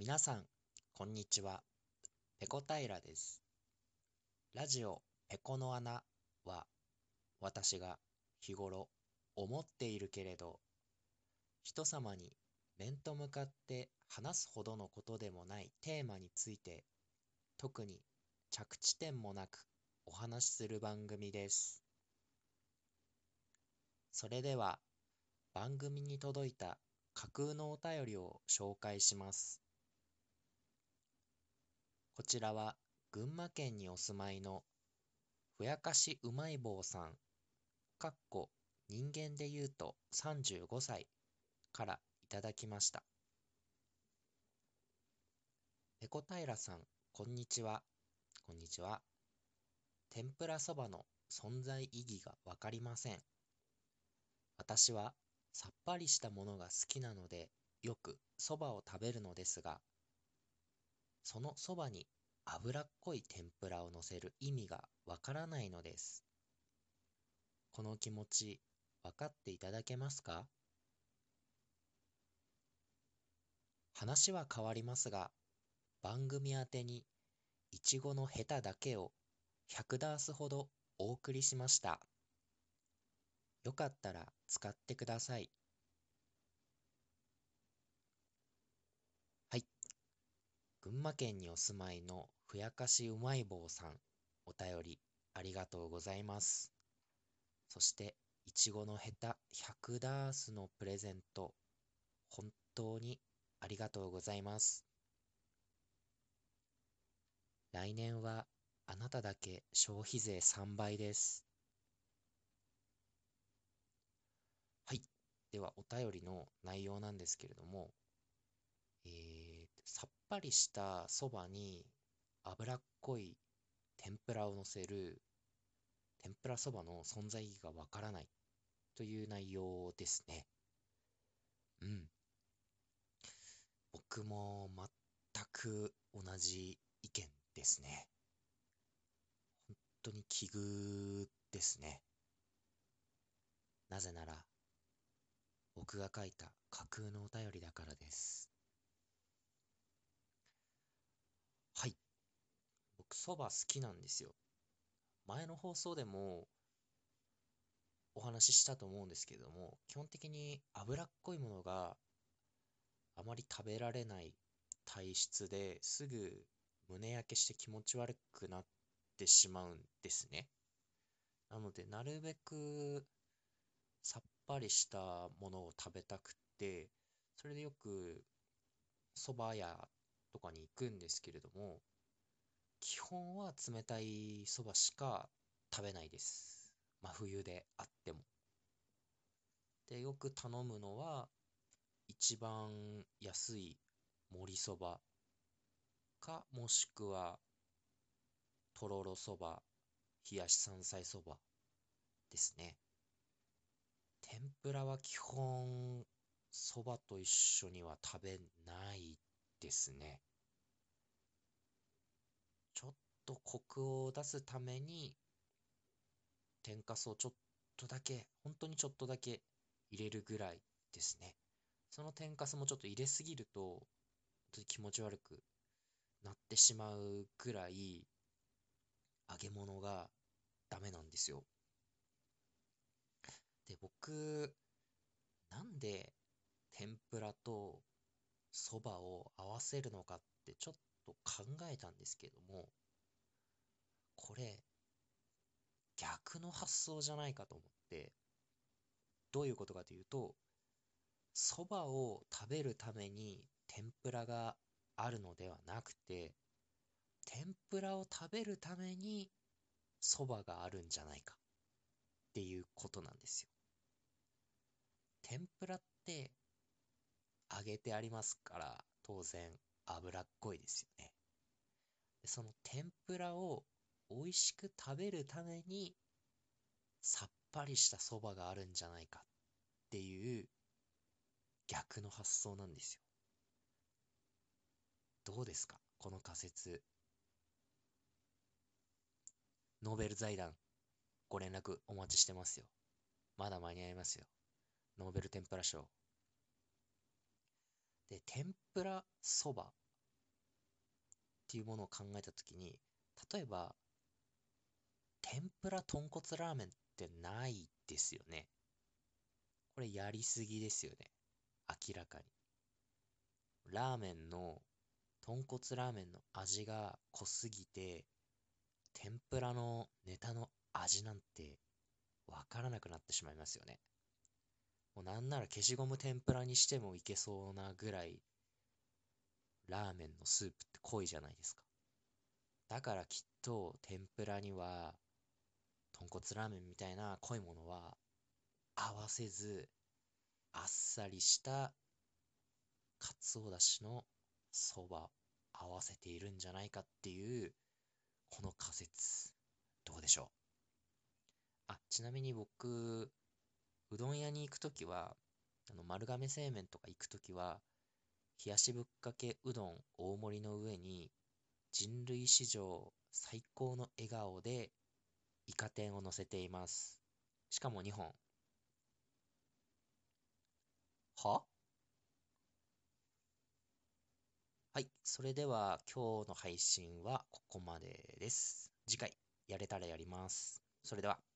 皆さん、こんにちは。ペコ平です。ラジオペコの穴は、私が日頃思っているけれど、人様に面と向かって話すほどのことでもないテーマについて、特に着地点もなくお話しする番組です。それでは、番組に届いた架空のお便りを紹介します。こちらは群馬県にお住まいのふやかしうまい棒さん、かっこ人間で言うと35歳からいただきました。ペコ平さん、こんにちは。こんにちは。天ぷらそばの存在意義がわかりません。私はさっぱりしたものが好きなので、よくそばを食べるのですが、そのそばに脂っこい天ぷらを乗せる意味がわからないのです。この気持ち、分かっていただけますか？話は変わりますが、番組宛てにいちごのヘタだけを100ダースほどお送りしました。よかったら使ってください。群馬県にお住まいのふやかしうまい棒さん、お便りありがとうございます。そして、いちごのヘタ100ダースのプレゼント、本当にありがとうございます。来年はあなただけ消費税3倍です。はい。では、お便りの内容なんですけれども、えー、さっぱりしたそばに脂っこい天ぷらを乗せる天ぷらそばの存在意義がわからないという内容ですね。うん。僕も全く同じ意見ですね。本当に奇遇ですね。なぜなら、僕が書いた架空のお便りだからです。はい。僕、そば好きなんですよ。前の放送でもお話ししたと思うんですけれども、基本的に脂っこいものがあまり食べられない体質ですぐ胸焼けして気持ち悪くなってしまうんですね。なので、なるべくさっぱりしたものを食べたくて、それでよく蕎麦屋とかに行くんですけれども、基本は冷たいそばしか食べないです。真冬であっても。で、よく頼むのは、一番安い盛りそばか、もしくは、とろろそば、冷やし山菜そばですね。天ぷらは基本、そばと一緒には食べないですね。ちょっとコクを出すために、天かすをちょっとだけ、本当にちょっとだけ入れるぐらいですね。その天かすもちょっと入れすぎると、本当に気持ち悪くなってしまうぐらい、揚げ物がダメなんですよ。で、僕、なんで天ぷらとそばを合わせるのかってちょっと考えたんですけども、これ、逆の発想じゃないかと思って、どういうことかというと、そばを食べるために天ぷらがあるのではなくて、天ぷらを食べるためにそばがあるんじゃないかっていうことなんですよ。天ぷらって揚げてありますから、当然脂っこいですよね。その天ぷらを美味しく食べるために、さっぱりしたそばがあるんじゃないかっていう逆の発想なんですよ。どうですか？この仮説。ノーベル財団、ご連絡お待ちしてますよ。まだ間に合いますよ。ノーベル天ぷら賞で、天ぷらそばっていうものを考えたときに、例えば、天ぷら豚骨ラーメンってないですよね。これやりすぎですよね。明らかに。ラーメンの、豚骨ラーメンの味が濃すぎて、天ぷらのネタの味なんてわからなくなってしまいますよね。もうなんなら消しゴム天ぷらにしてもいけそうなぐらい、ラーメンのスープって濃いじゃないですか。だからきっと天ぷらには、豚骨ラーメンみたいな濃いものは合わせず、あっさりしたかつおだしのそば合わせているんじゃないかっていうこの仮説どうでしょうあちなみに僕うどん屋に行くときはあの丸亀製麺とか行くときは冷やしぶっかけうどん大盛りの上に人類史上最高の笑顔でイカ天を乗せていますしかも2本は？はい。それでは今日の配信はここまでです。次回やれたらやります。それでは。